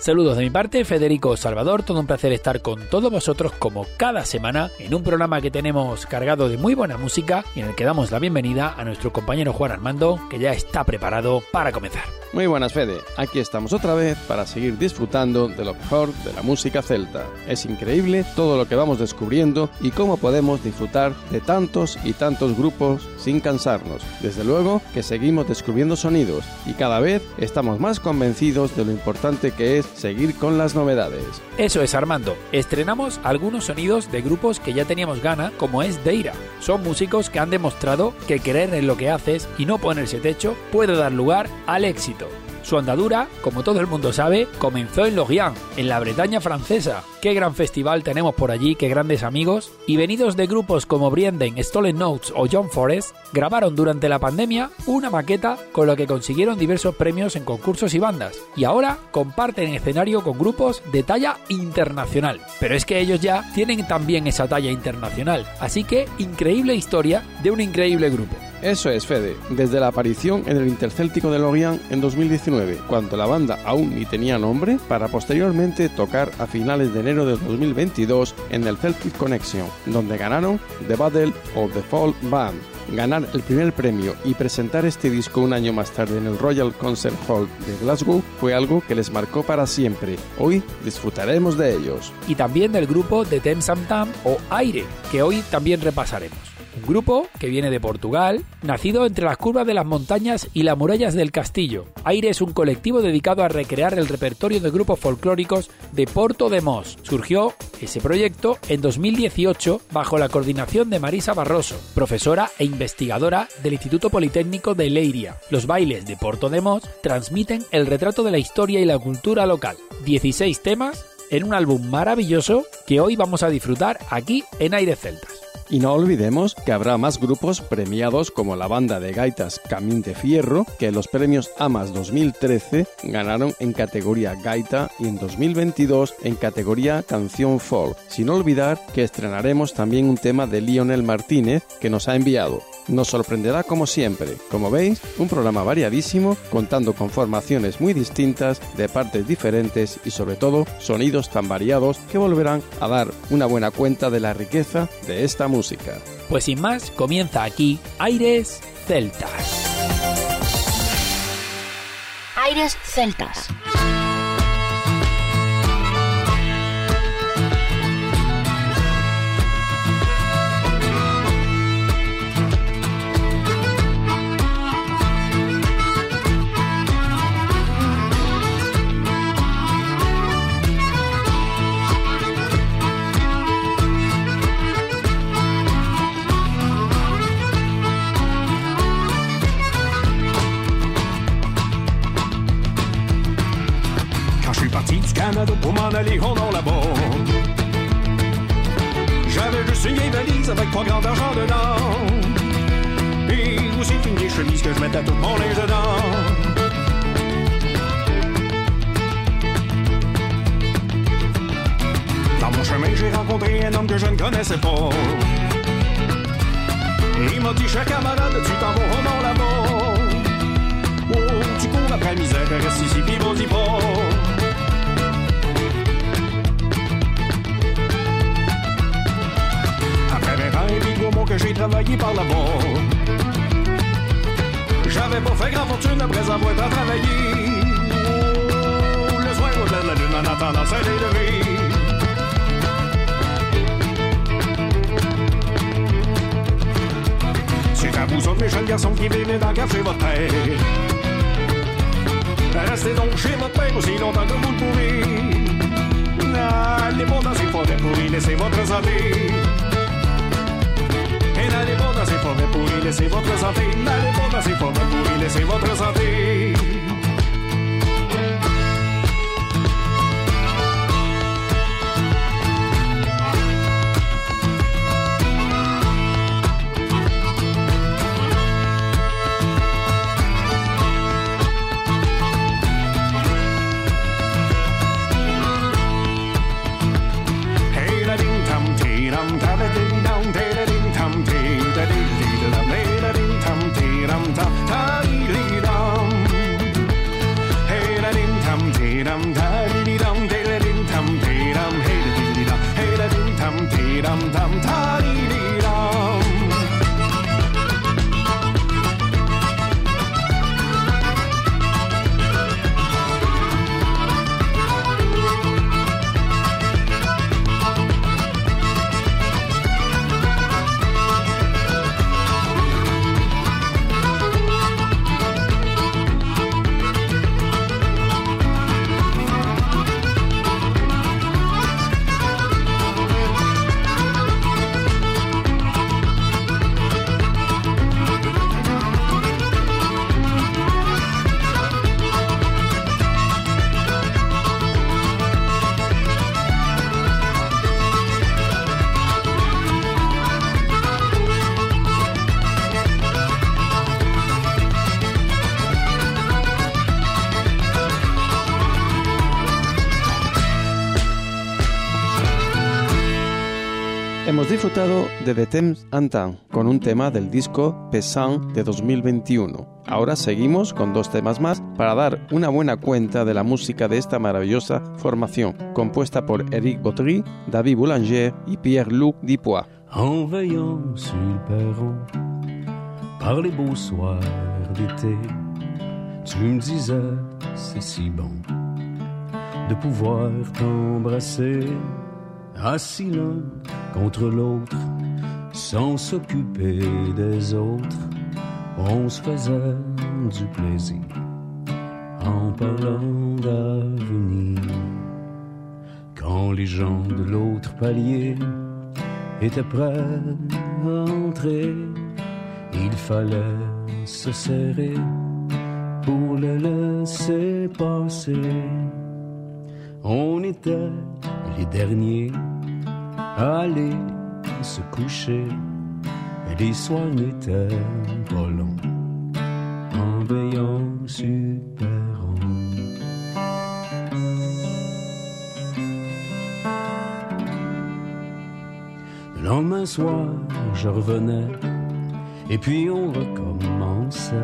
Saludos de mi parte, Federico Salvador, todo un placer estar con todos vosotros como cada semana en un programa que tenemos cargado de muy buena música y en el que damos la bienvenida a nuestro compañero Juan Armando, que ya está preparado para comenzar. Muy buenas Fede, aquí estamos otra vez para seguir disfrutando de lo mejor de la música celta. Es increíble todo lo que vamos descubriendo y cómo podemos disfrutar de tantos y tantos grupos sin cansarnos. Desde luego que seguimos descubriendo sonidos y cada vez estamos más convencidos de lo importante que es seguir con las novedades. Eso es Armando, estrenamos algunos sonidos de grupos que ya teníamos gana como es Deira. Son músicos que han demostrado que creer en lo que haces y no ponerse techo puede dar lugar al éxito. Su andadura, como todo el mundo sabe, comenzó en Lorient, en la Bretaña francesa. Qué gran festival tenemos por allí, qué grandes amigos. Y venidos de grupos como Brienden, Stolen Notes o John Forest, grabaron durante la pandemia una maqueta con la que consiguieron diversos premios en concursos y bandas. Y ahora comparten escenario con grupos de talla internacional. Pero es que ellos ya tienen también esa talla internacional. Así que increíble historia de un increíble grupo. Eso es, Fede, desde la aparición en el Intercéltico de Lorient en 2019, cuando la banda aún ni tenía nombre, para posteriormente tocar a finales de enero de 2022 en el Celtic Connection, donde ganaron The Battle of the Fall Band. Ganar el primer premio y presentar este disco un año más tarde en el Royal Concert Hall de Glasgow fue algo que les marcó para siempre. Hoy disfrutaremos de ellos. Y también del grupo de Tem Sam Tam o Aire, que hoy también repasaremos un grupo que viene de Portugal, nacido entre las curvas de las montañas y las murallas del castillo. Aire es un colectivo dedicado a recrear el repertorio de grupos folclóricos de Porto de Mos. Surgió ese proyecto en 2018 bajo la coordinación de Marisa Barroso, profesora e investigadora del Instituto Politécnico de Leiria. Los bailes de Porto de Mos transmiten el retrato de la historia y la cultura local. 16 temas en un álbum maravilloso que hoy vamos a disfrutar aquí en Aire Celtas. Y no olvidemos que habrá más grupos premiados como la banda de gaitas Camín de Fierro, que los premios AMAS 2013 ganaron en categoría gaita y en 2022 en categoría canción folk. Sin olvidar que estrenaremos también un tema de Lionel Martínez que nos ha enviado. Nos sorprenderá como siempre. Como veis, un programa variadísimo, contando con formaciones muy distintas, de partes diferentes y sobre todo sonidos tan variados que volverán a dar una buena cuenta de la riqueza de esta música. Pues sin más, comienza aquí Aires Celtas. Aires Celtas. Au nord là-bas. J'avais juste une vieille valise avec pas grand argent dedans. Et aussi une vieille chemise que je mettais tout mon linge dedans. Dans mon chemin, j'ai rencontré un homme que je ne connaissais pas. Il m'a dit, cher camarade, tu t'en vas au nord là-bas. Oh, tu cours après misère, reste ici, pis vas-y pas. Que j'ai travaillé par là-bas. J'avais pas fait grand fortune après avoir travaillé. Oh, le soir au-delà de la lune en attendant ça les. C'est à vous autres, mes jeunes garçons, qui venez café votre père. Restez donc chez votre père aussi longtemps que vous le pourrez. N'allez pas dans ces forêts pour y laisser votre santé. Forêts pour y laisser votre santé. N'allez pas forêts pour votre. Disfrutado de The Thames Antan con un tema del disco Pesant de 2021. Ahora seguimos con dos temas más para dar una buena cuenta de la música de esta maravillosa formación, compuesta por Eric Baudry, David Boulanger y Pierre-Luc Dipois. En veillant sur le perron, par les beaux soirs d'été, tu me disais, c'est si bon de pouvoir t'embrasser, assis l'un contre l'autre, sans s'occuper des autres. On se faisait du plaisir en parlant d'avenir. Quand les gens de l'autre palier étaient prêts à entrer, il fallait se serrer pour les laisser passer. On était les derniers aller se coucher. Et les soirs n'étaient pas en veillant super Le lendemain soir, je revenais et puis on recommençait.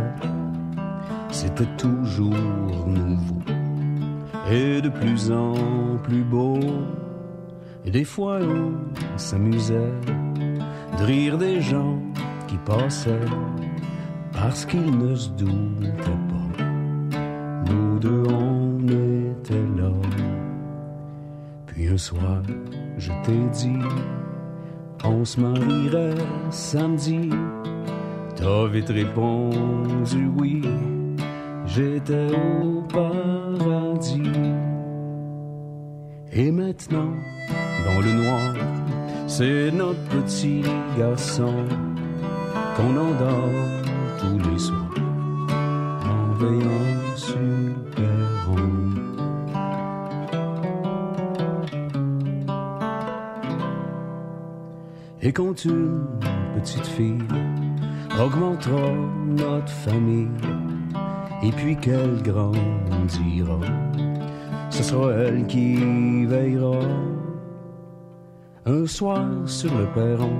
C'était toujours nouveau et de plus en plus beau. Et des fois on s'amusait de rire des gens qui passaient parce qu'ils ne se doutaient pas. Nous deux on était là. Puis un soir, je t'ai dit, on se marierait samedi. T'as vite répondu oui, j'étais au paradis. Et maintenant, dans le noir, c'est notre petit garçon qu'on endort tous les soirs en veillant sur. Et quand une petite fille augmentera notre famille, et puis qu'elle grandira, ce sera elle qui veillera un soir sur le perron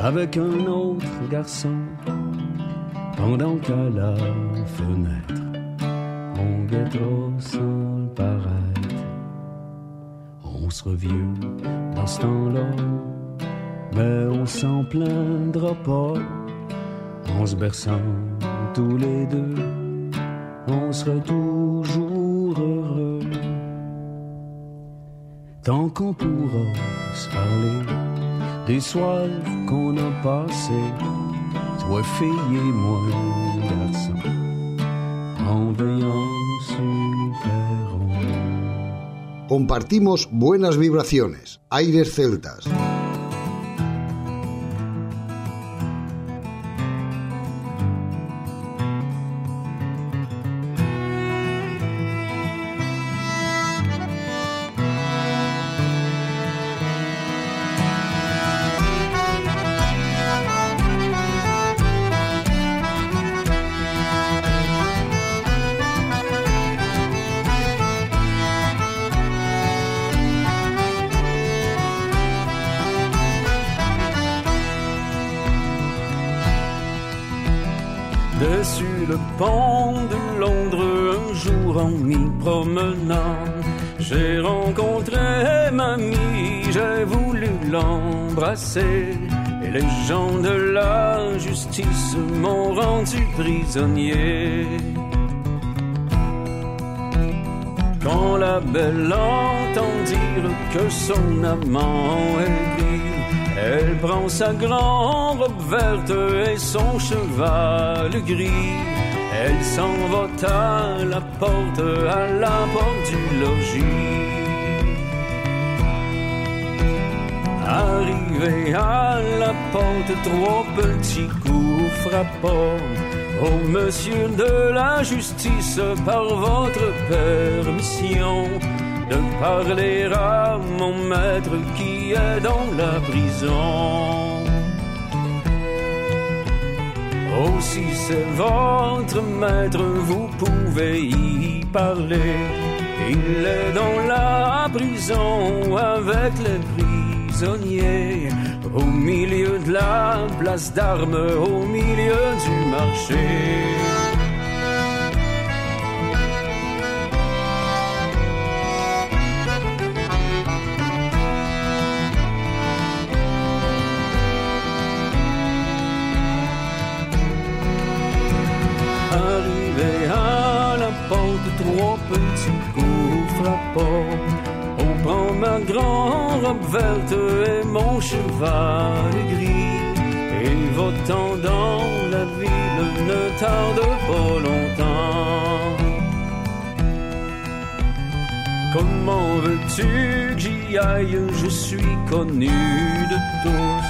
avec un autre garçon pendant qu'à la fenêtre on guettera sans le paraître. On sera vieux dans ce temps-là, mais on s'en plaindra pas en se berçant tous les deux. On sera toujours tant qu'on pourra se parler des soirs qu'on a passés, toi fille et moi garçon, en veillant sur perron. Compartimos buenas vibraciones, aires celtas. M'ont rendu prisonnier. Quand la belle entend dire que son amant est pris, elle prend sa grande robe verte et son cheval gris. Elle s'en va à la porte, à la porte du logis. Arrivé à la porte, trois petits coups frappants. Oh monsieur de la justice, par votre permission, de parler à mon maître qui est dans la prison. Oh, si c'est votre maître, vous pouvez y parler. Il est dans la prison avec les prisonniers, au milieu de la place d'armes, au milieu du marché. Arrivé à la porte, trois petits coups frappants. Ma grande robe verte et mon cheval gris. Et votant dans la ville ne tarde pas longtemps. Comment veux-tu que j'y aille? Je suis connu de tous.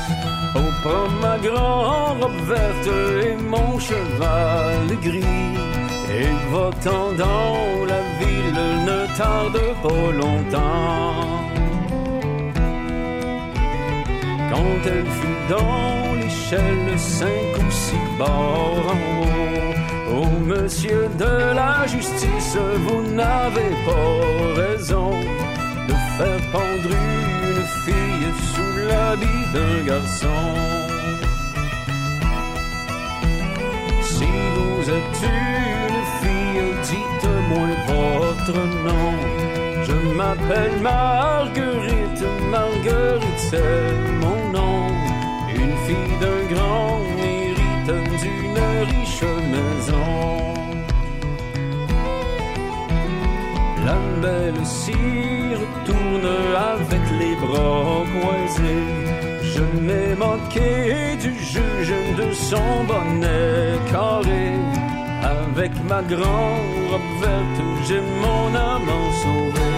On prend ma grande robe verte et mon cheval gris. Et votant dans la ville ne tarde pas longtemps. Quand elle fut dans l'échelle, cinq ou six bords en haut. Oh monsieur de la justice, vous n'avez pas raison de faire pendre une fille sous l'habit d'un garçon. Si vous êtes une fille, dites-moi votre nom. Je m'appelle Marguerite, Marguerite belle s'y retourne avec les bras croisés. Je m'ai moqué du juge de son bonnet carré. Avec ma grande robe verte, j'ai mon amant sauvé.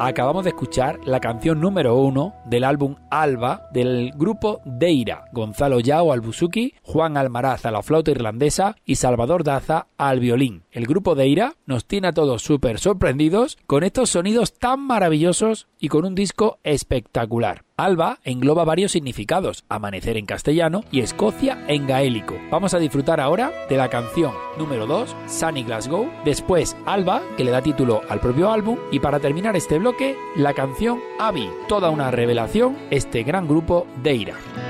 Acabamos de escuchar la canción número uno del álbum Alba del grupo Deira, Gonzalo Yao al busuki, Juan Almaraz a la flauta irlandesa y Salvador Daza al violín. El grupo Deira nos tiene a todos súper sorprendidos con estos sonidos tan maravillosos y con un disco espectacular. Alba engloba varios significados, amanecer en castellano y Escocia en gaélico. Vamos a disfrutar ahora de la canción número 2, Sunny Glasgow, después Alba, que le da título al propio álbum, y para terminar este bloque, la canción Abby, toda una revelación, este gran grupo de Ira.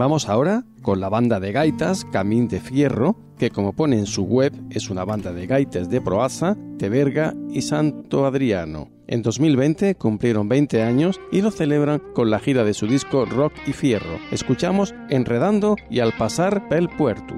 Vamos ahora con la banda de gaitas Camín de Fierro, que como pone en su web es una banda de gaitas de Proaza, Teberga y Santo Adriano. En 2020 cumplieron 20 años y lo celebran con la gira de su disco Rock y Fierro. Escuchamos Enredando y Al pasar pel puerto.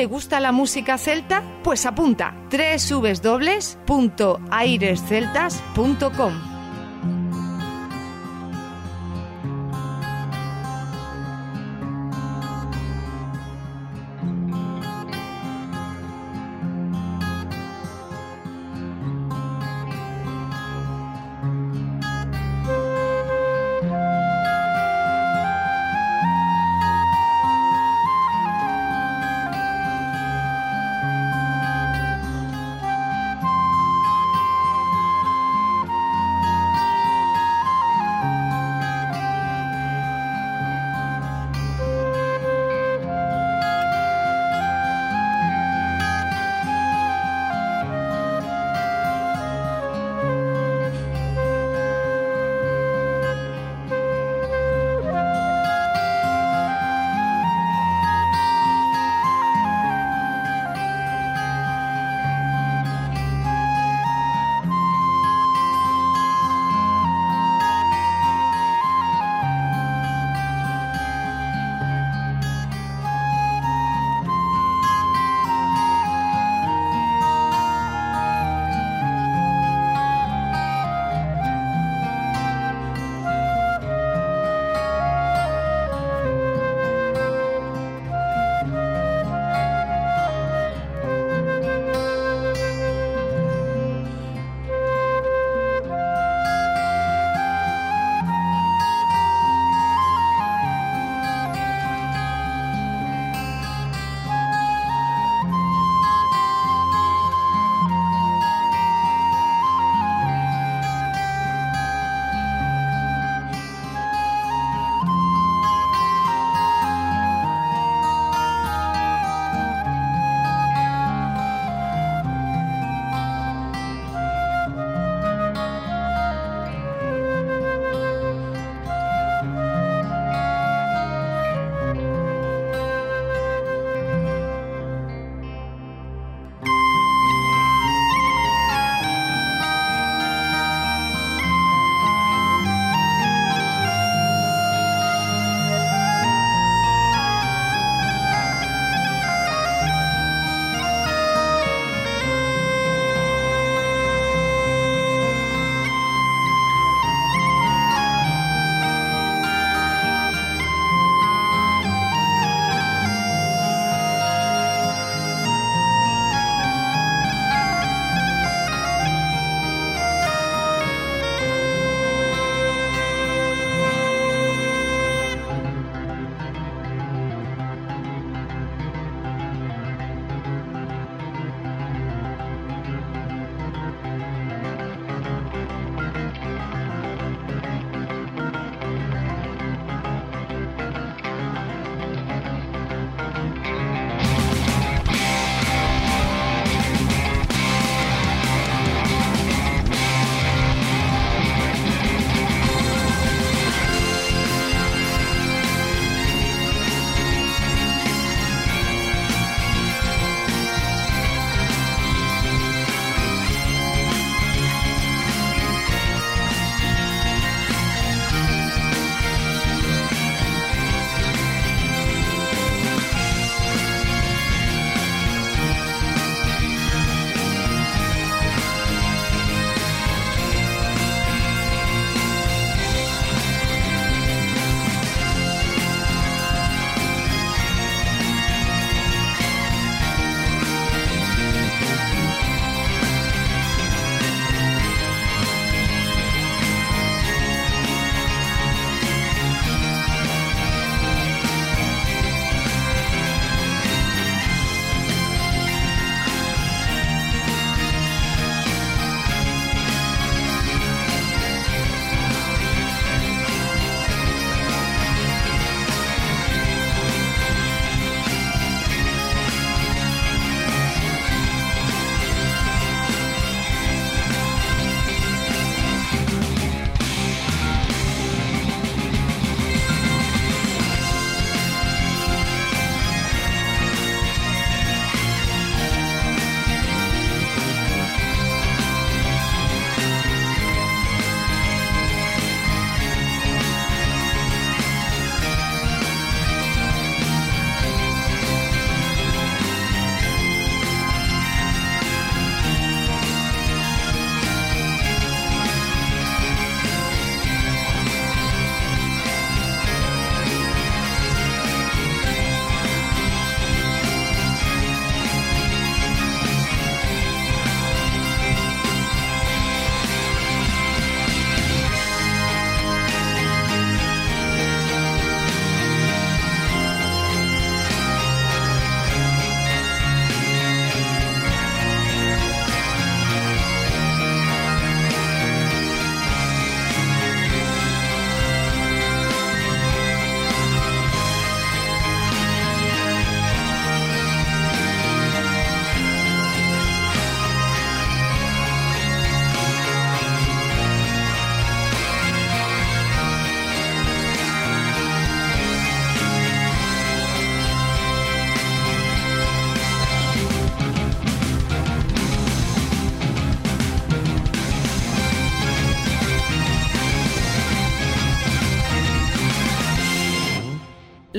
Te gusta la música celta? Pues apunta www.airesceltas.com.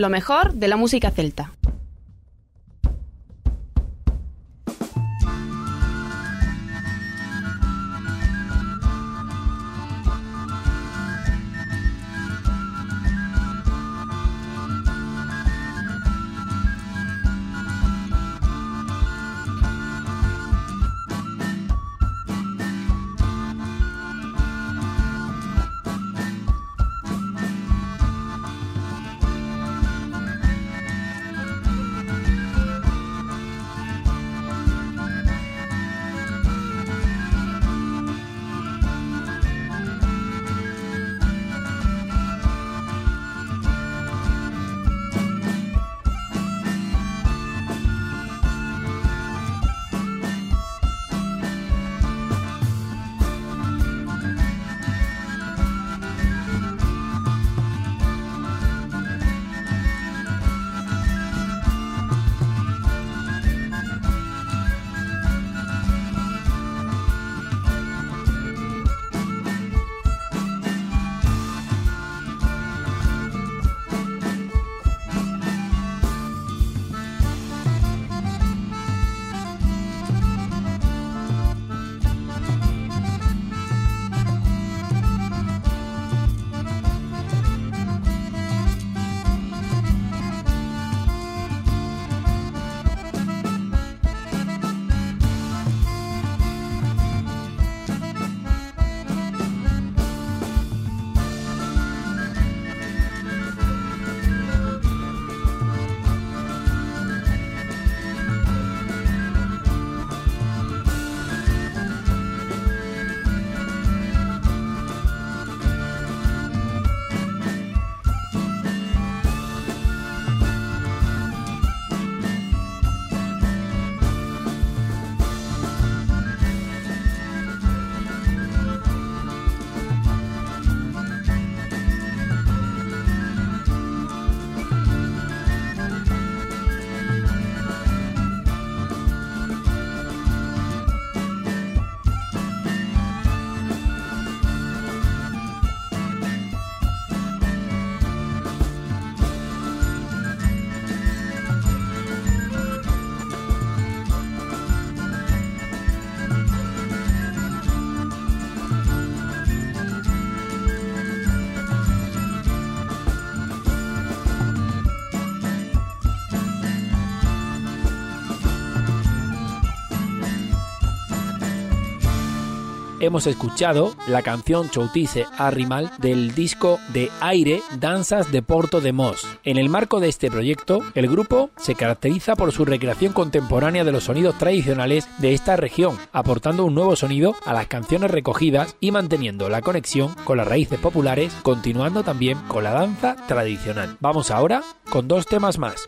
lo mejor de la música celta. Hemos escuchado la canción Choutice Arrimal del disco de Aire Danzas de Porto de Mos. En el marco de este proyecto, el grupo se caracteriza por su recreación contemporánea de los sonidos tradicionales de esta región, aportando un nuevo sonido a las canciones recogidas y manteniendo la conexión con las raíces populares, continuando también con la danza tradicional. Vamos ahora con dos temas más.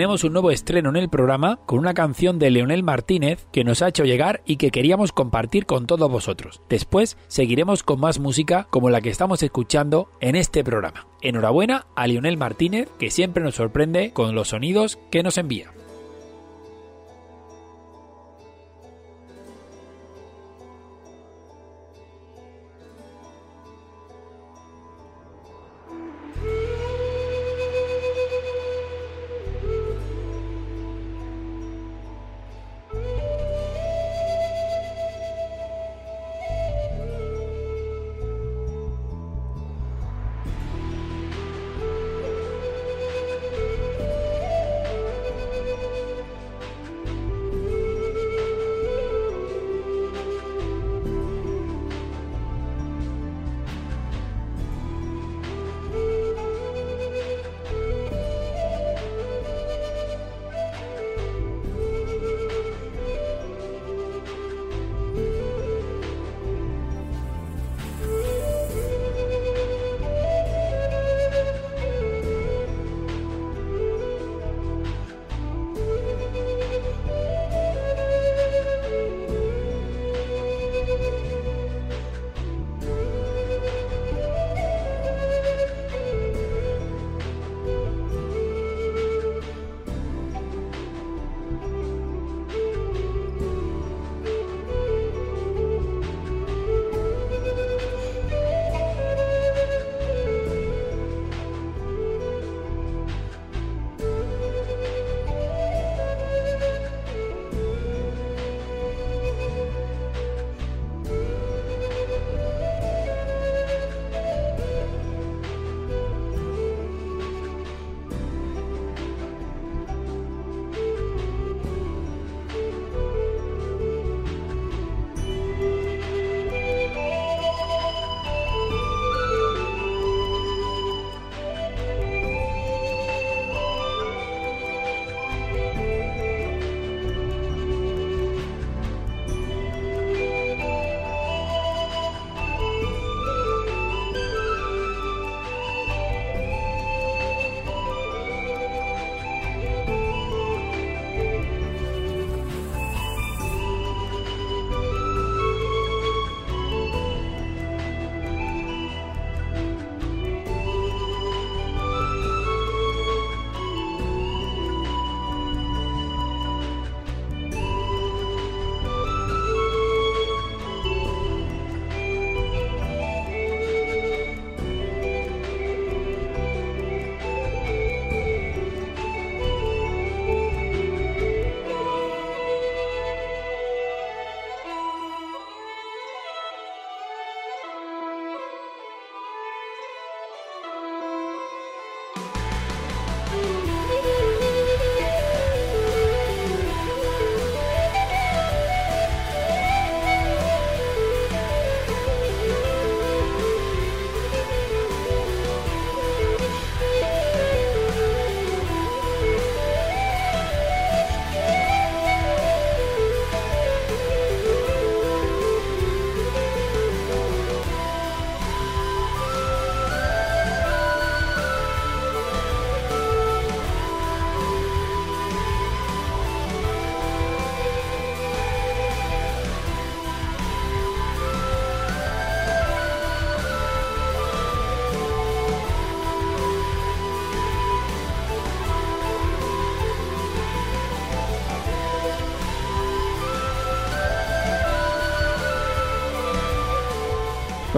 Tenemos un nuevo estreno en el programa con una canción de Leonel Martínez que nos ha hecho llegar y que queríamos compartir con todos vosotros. Después seguiremos con más música como la que estamos escuchando en este programa. Enhorabuena a Leonel Martínez que siempre nos sorprende con los sonidos que nos envía.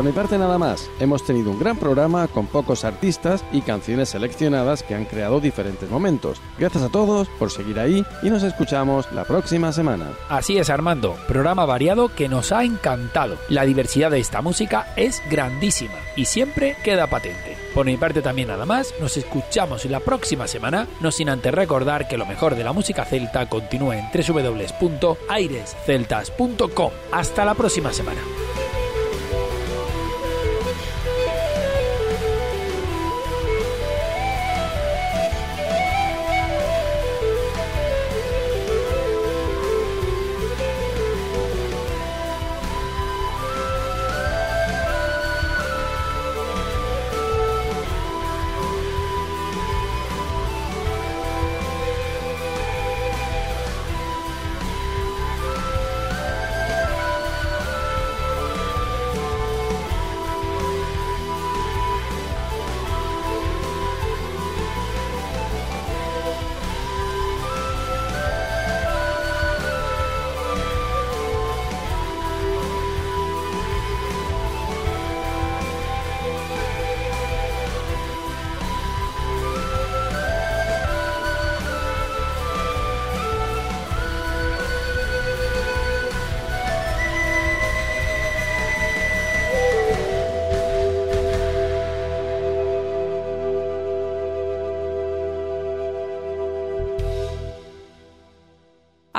Por mi parte nada más, hemos tenido un gran programa con pocos artistas y canciones seleccionadas que han creado diferentes momentos. Gracias a todos por seguir ahí y nos escuchamos la próxima semana. Así es Armando, programa variado que nos ha encantado. La diversidad de esta música es grandísima y siempre queda patente. Por mi parte también nada más, nos escuchamos la próxima semana, no sin antes recordar que lo mejor de la música celta continúa en www.airesceltas.com. Hasta la próxima semana.